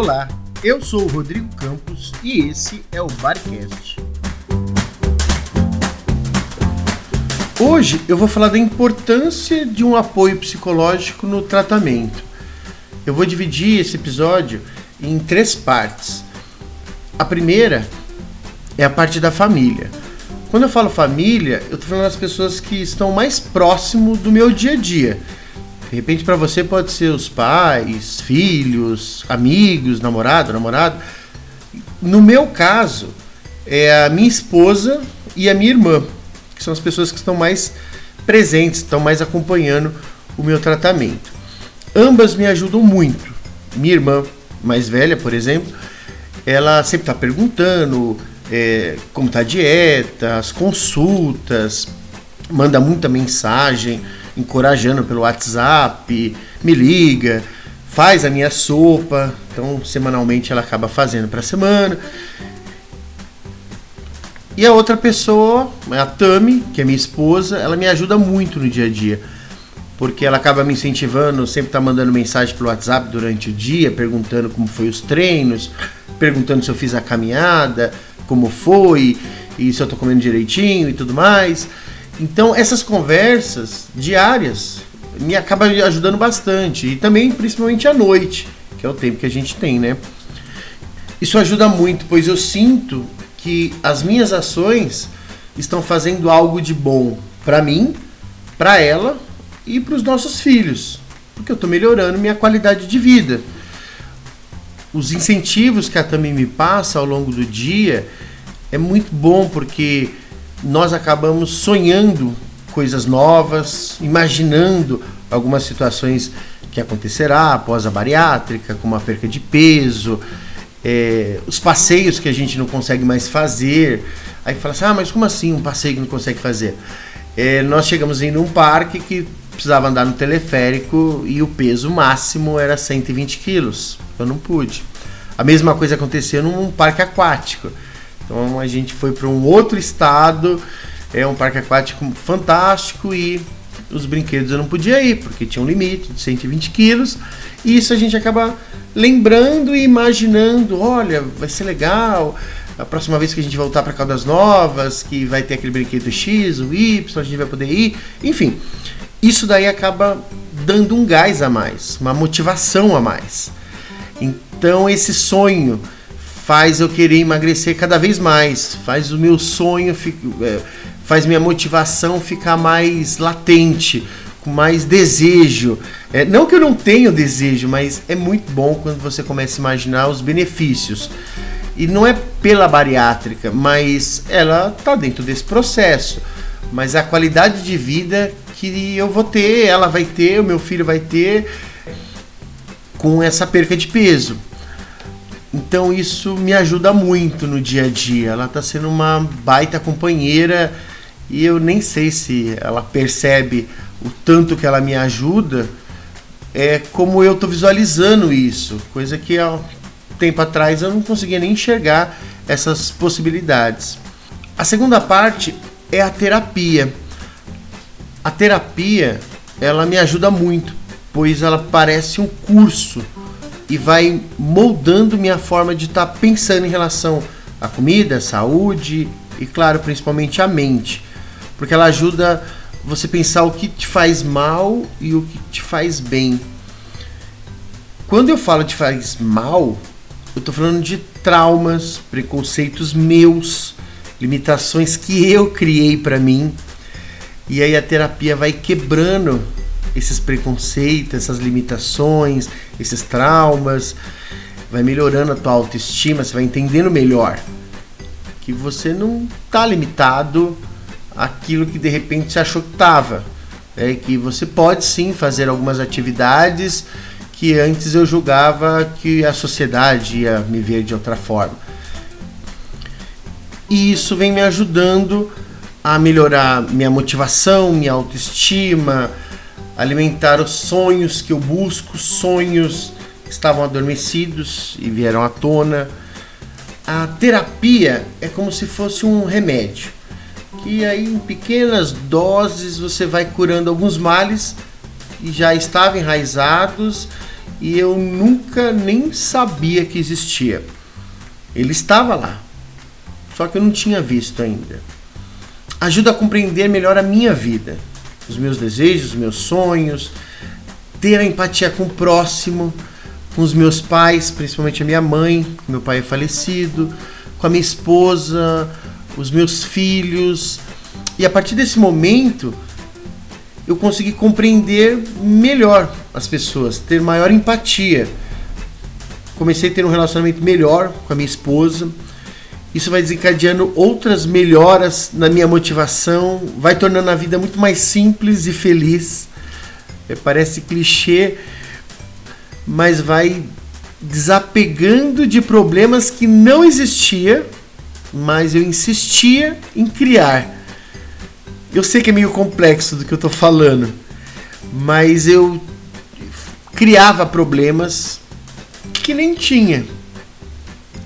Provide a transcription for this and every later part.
Olá, eu sou o Rodrigo Campos e esse é o Barcast. Hoje eu vou falar da importância de um apoio psicológico no tratamento. Eu vou dividir esse episódio em três partes. A primeira é a parte da família. Quando eu falo família, eu estou falando das pessoas que estão mais próximo do meu dia a dia. De repente, para você pode ser os pais, filhos, amigos, namorado, namorado. No meu caso, é a minha esposa e a minha irmã, que são as pessoas que estão mais presentes, estão mais acompanhando o meu tratamento. Ambas me ajudam muito. Minha irmã mais velha, por exemplo, ela sempre está perguntando é, como está a dieta, as consultas, manda muita mensagem encorajando pelo WhatsApp, me liga, faz a minha sopa. Então, semanalmente ela acaba fazendo para semana. E a outra pessoa, a Tami, que é minha esposa, ela me ajuda muito no dia a dia. Porque ela acaba me incentivando, sempre tá mandando mensagem pelo WhatsApp durante o dia, perguntando como foi os treinos, perguntando se eu fiz a caminhada, como foi, e se eu tô comendo direitinho e tudo mais. Então, essas conversas diárias me acabam ajudando bastante. E também, principalmente à noite, que é o tempo que a gente tem, né? Isso ajuda muito, pois eu sinto que as minhas ações estão fazendo algo de bom para mim, para ela e para os nossos filhos, porque eu estou melhorando minha qualidade de vida. Os incentivos que a Tami me passa ao longo do dia é muito bom porque nós acabamos sonhando coisas novas, imaginando algumas situações que acontecerá após a bariátrica, como a perca de peso, é, os passeios que a gente não consegue mais fazer. Aí fala assim, ah, mas como assim um passeio que não consegue fazer? É, nós chegamos em um parque que precisava andar no teleférico e o peso máximo era 120 quilos. Eu não pude. A mesma coisa aconteceu num parque aquático. Então a gente foi para um outro estado, é um parque aquático fantástico e os brinquedos eu não podia ir, porque tinha um limite de 120 quilos. E isso a gente acaba lembrando e imaginando: olha, vai ser legal. A próxima vez que a gente voltar para Caldas Novas, que vai ter aquele brinquedo X, o Y, a gente vai poder ir. Enfim, isso daí acaba dando um gás a mais, uma motivação a mais. Então, esse sonho faz eu querer emagrecer cada vez mais, faz o meu sonho, é, faz minha motivação ficar mais latente, com mais desejo. É, não que eu não tenha desejo, mas é muito bom quando você começa a imaginar os benefícios. E não é pela bariátrica, mas ela está dentro desse processo. Mas a qualidade de vida que eu vou ter, ela vai ter, o meu filho vai ter com essa perca de peso. Então isso me ajuda muito no dia a dia. Ela está sendo uma baita companheira e eu nem sei se ela percebe o tanto que ela me ajuda. É como eu estou visualizando isso, coisa que há tempo atrás eu não conseguia nem enxergar essas possibilidades. A segunda parte é a terapia. A terapia ela me ajuda muito, pois ela parece um curso e vai moldando minha forma de estar tá pensando em relação à comida, à saúde e, claro, principalmente a mente. Porque ela ajuda você pensar o que te faz mal e o que te faz bem. Quando eu falo de faz mal, eu estou falando de traumas, preconceitos meus, limitações que eu criei para mim. E aí a terapia vai quebrando esses preconceitos, essas limitações, esses traumas, vai melhorando a tua autoestima, você vai entendendo melhor que você não está limitado àquilo que de repente você achou que estava. É que você pode sim fazer algumas atividades que antes eu julgava que a sociedade ia me ver de outra forma. E isso vem me ajudando a melhorar minha motivação, minha autoestima, alimentar os sonhos que eu busco, sonhos que estavam adormecidos e vieram à tona. A terapia é como se fosse um remédio, que aí em pequenas doses você vai curando alguns males que já estavam enraizados e eu nunca nem sabia que existia. Ele estava lá, só que eu não tinha visto ainda. Ajuda a compreender melhor a minha vida, os meus desejos, os meus sonhos, ter a empatia com o próximo, com os meus pais, principalmente a minha mãe, meu pai é falecido, com a minha esposa, os meus filhos. E a partir desse momento, eu consegui compreender melhor as pessoas, ter maior empatia. Comecei a ter um relacionamento melhor com a minha esposa. Isso vai desencadeando outras melhoras na minha motivação, vai tornando a vida muito mais simples e feliz. É, parece clichê, mas vai desapegando de problemas que não existia, mas eu insistia em criar. Eu sei que é meio complexo do que eu estou falando, mas eu criava problemas que nem tinha.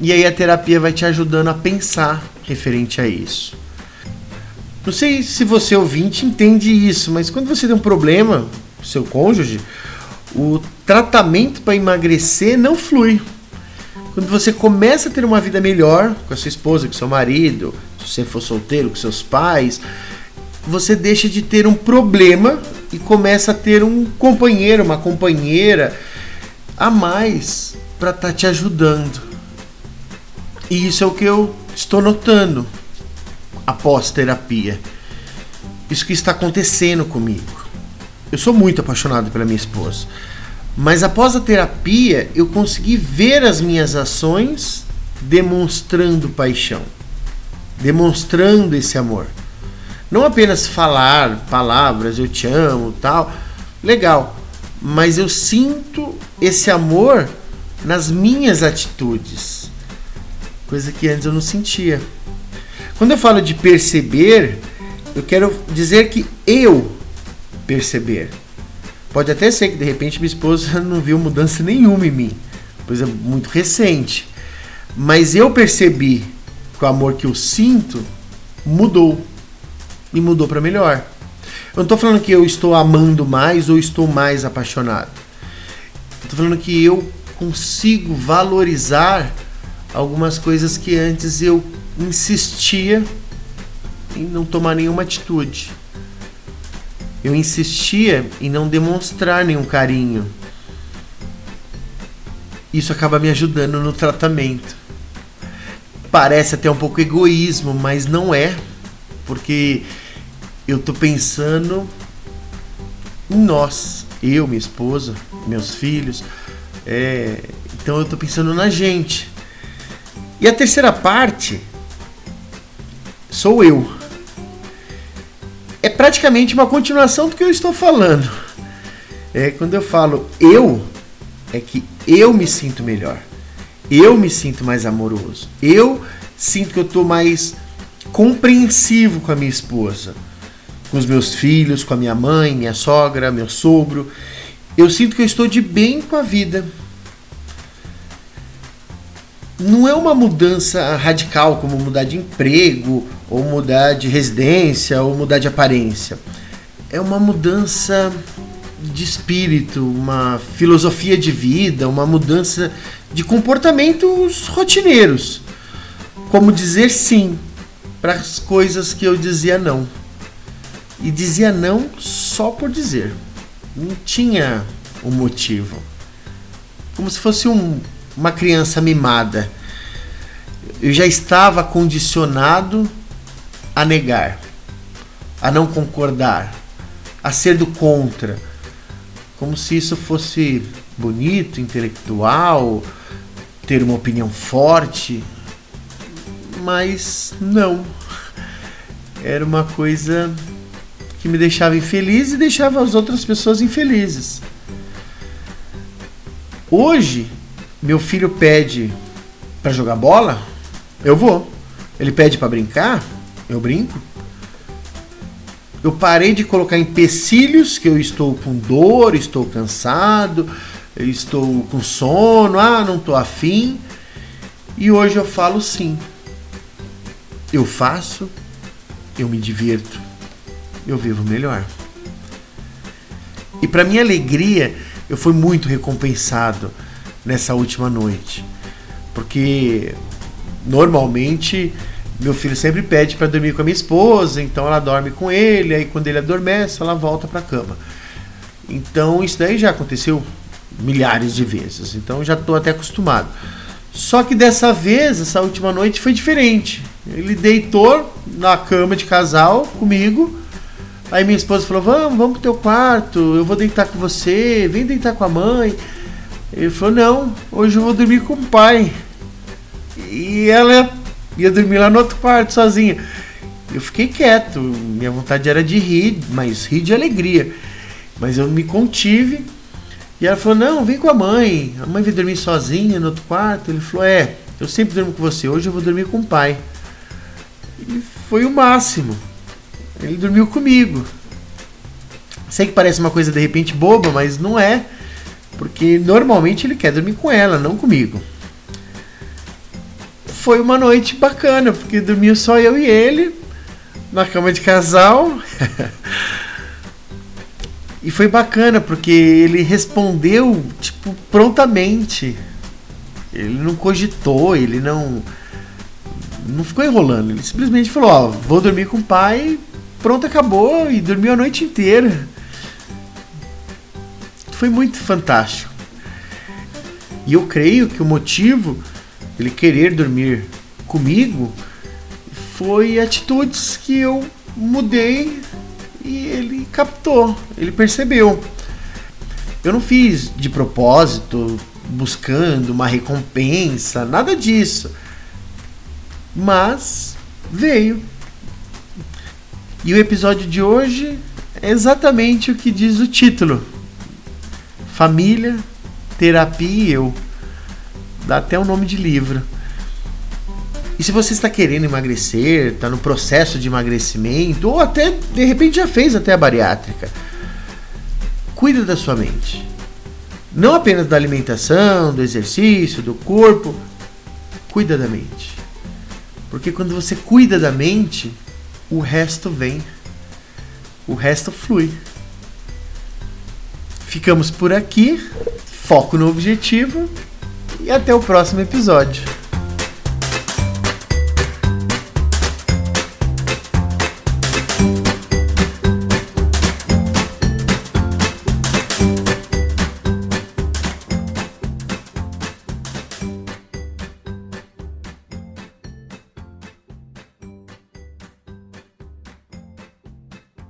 E aí a terapia vai te ajudando a pensar referente a isso. Não sei se você ouvinte entende isso, mas quando você tem um problema com seu cônjuge, o tratamento para emagrecer não flui. Quando você começa a ter uma vida melhor com a sua esposa, com seu marido, se você for solteiro, com seus pais, você deixa de ter um problema e começa a ter um companheiro, uma companheira a mais para estar tá te ajudando. E isso é o que eu estou notando após terapia. Isso que está acontecendo comigo. Eu sou muito apaixonado pela minha esposa. Mas após a terapia, eu consegui ver as minhas ações demonstrando paixão, demonstrando esse amor. Não apenas falar palavras, eu te amo, tal, legal, mas eu sinto esse amor nas minhas atitudes, coisa que antes eu não sentia. Quando eu falo de perceber, eu quero dizer que eu perceber. Pode até ser que de repente minha esposa não viu mudança nenhuma em mim, coisa muito recente. Mas eu percebi que o amor que eu sinto mudou e mudou para melhor. Eu não estou falando que eu estou amando mais ou estou mais apaixonado. Estou falando que eu consigo valorizar algumas coisas que antes eu insistia em não tomar nenhuma atitude. Eu insistia em não demonstrar nenhum carinho. Isso acaba me ajudando no tratamento. Parece até um pouco egoísmo, mas não é, porque eu tô pensando em nós, eu, minha esposa, meus filhos. É, então eu tô pensando na gente. E a terceira parte sou eu é praticamente uma continuação do que eu estou falando. É, quando eu falo eu, é que eu me sinto melhor. Eu me sinto mais amoroso. Eu sinto que eu estou mais compreensivo com a minha esposa, com os meus filhos, com a minha mãe, minha sogra, meu sogro. Eu sinto que eu estou de bem com a vida. Não é uma mudança radical, como mudar de emprego ou mudar de residência, ou mudar de aparência. É uma mudança de espírito, uma filosofia de vida, uma mudança de comportamentos rotineiros. Como dizer sim para as coisas que eu dizia não. E dizia não só por dizer. Não tinha um motivo. Como se fosse um, uma criança mimada. Eu já estava condicionado a negar, a não concordar, a ser do contra, como se isso fosse bonito, intelectual, ter uma opinião forte, mas não. Era uma coisa que me deixava infeliz e deixava as outras pessoas infelizes. Hoje, meu filho pede para jogar bola, eu vou. Ele pede para brincar, eu brinco. Eu parei de colocar empecilhos que eu estou com dor, estou cansado, estou com sono, ah, não estou afim. E hoje eu falo sim. Eu faço, eu me divirto, eu vivo melhor. E para minha alegria, eu fui muito recompensado nessa última noite. Porque normalmente meu filho sempre pede para dormir com a minha esposa, então ela dorme com ele, aí quando ele adormece, ela volta para a cama. Então isso daí já aconteceu milhares de vezes, então já estou até acostumado. Só que dessa vez, essa última noite foi diferente. Ele deitou na cama de casal comigo. Aí minha esposa falou: Vamos, vamos pro teu quarto, eu vou deitar com você, vem deitar com a mãe. Ele falou: Não, hoje eu vou dormir com o pai. E ela ia dormir lá no outro quarto sozinha. Eu fiquei quieto, minha vontade era de rir, mas rir de alegria. Mas eu me contive. E ela falou: Não, vem com a mãe. A mãe vai dormir sozinha no outro quarto. Ele falou: É, eu sempre durmo com você, hoje eu vou dormir com o pai. E foi o máximo. Ele dormiu comigo. Sei que parece uma coisa de repente boba, mas não é. Porque normalmente ele quer dormir com ela, não comigo foi uma noite bacana, porque dormiu só eu e ele na cama de casal. e foi bacana porque ele respondeu tipo prontamente. Ele não cogitou, ele não não ficou enrolando, ele simplesmente falou: "Ó, vou dormir com o pai". Pronto, acabou e dormiu a noite inteira. Foi muito fantástico. E eu creio que o motivo ele querer dormir comigo, foi atitudes que eu mudei e ele captou, ele percebeu. Eu não fiz de propósito, buscando uma recompensa, nada disso. Mas veio. E o episódio de hoje é exatamente o que diz o título: Família, Terapia e Eu. Dá até o um nome de livro. E se você está querendo emagrecer, está no processo de emagrecimento, ou até de repente já fez até a bariátrica, cuida da sua mente. Não apenas da alimentação, do exercício, do corpo, cuida da mente. Porque quando você cuida da mente, o resto vem. O resto flui. Ficamos por aqui. Foco no objetivo e até o próximo episódio.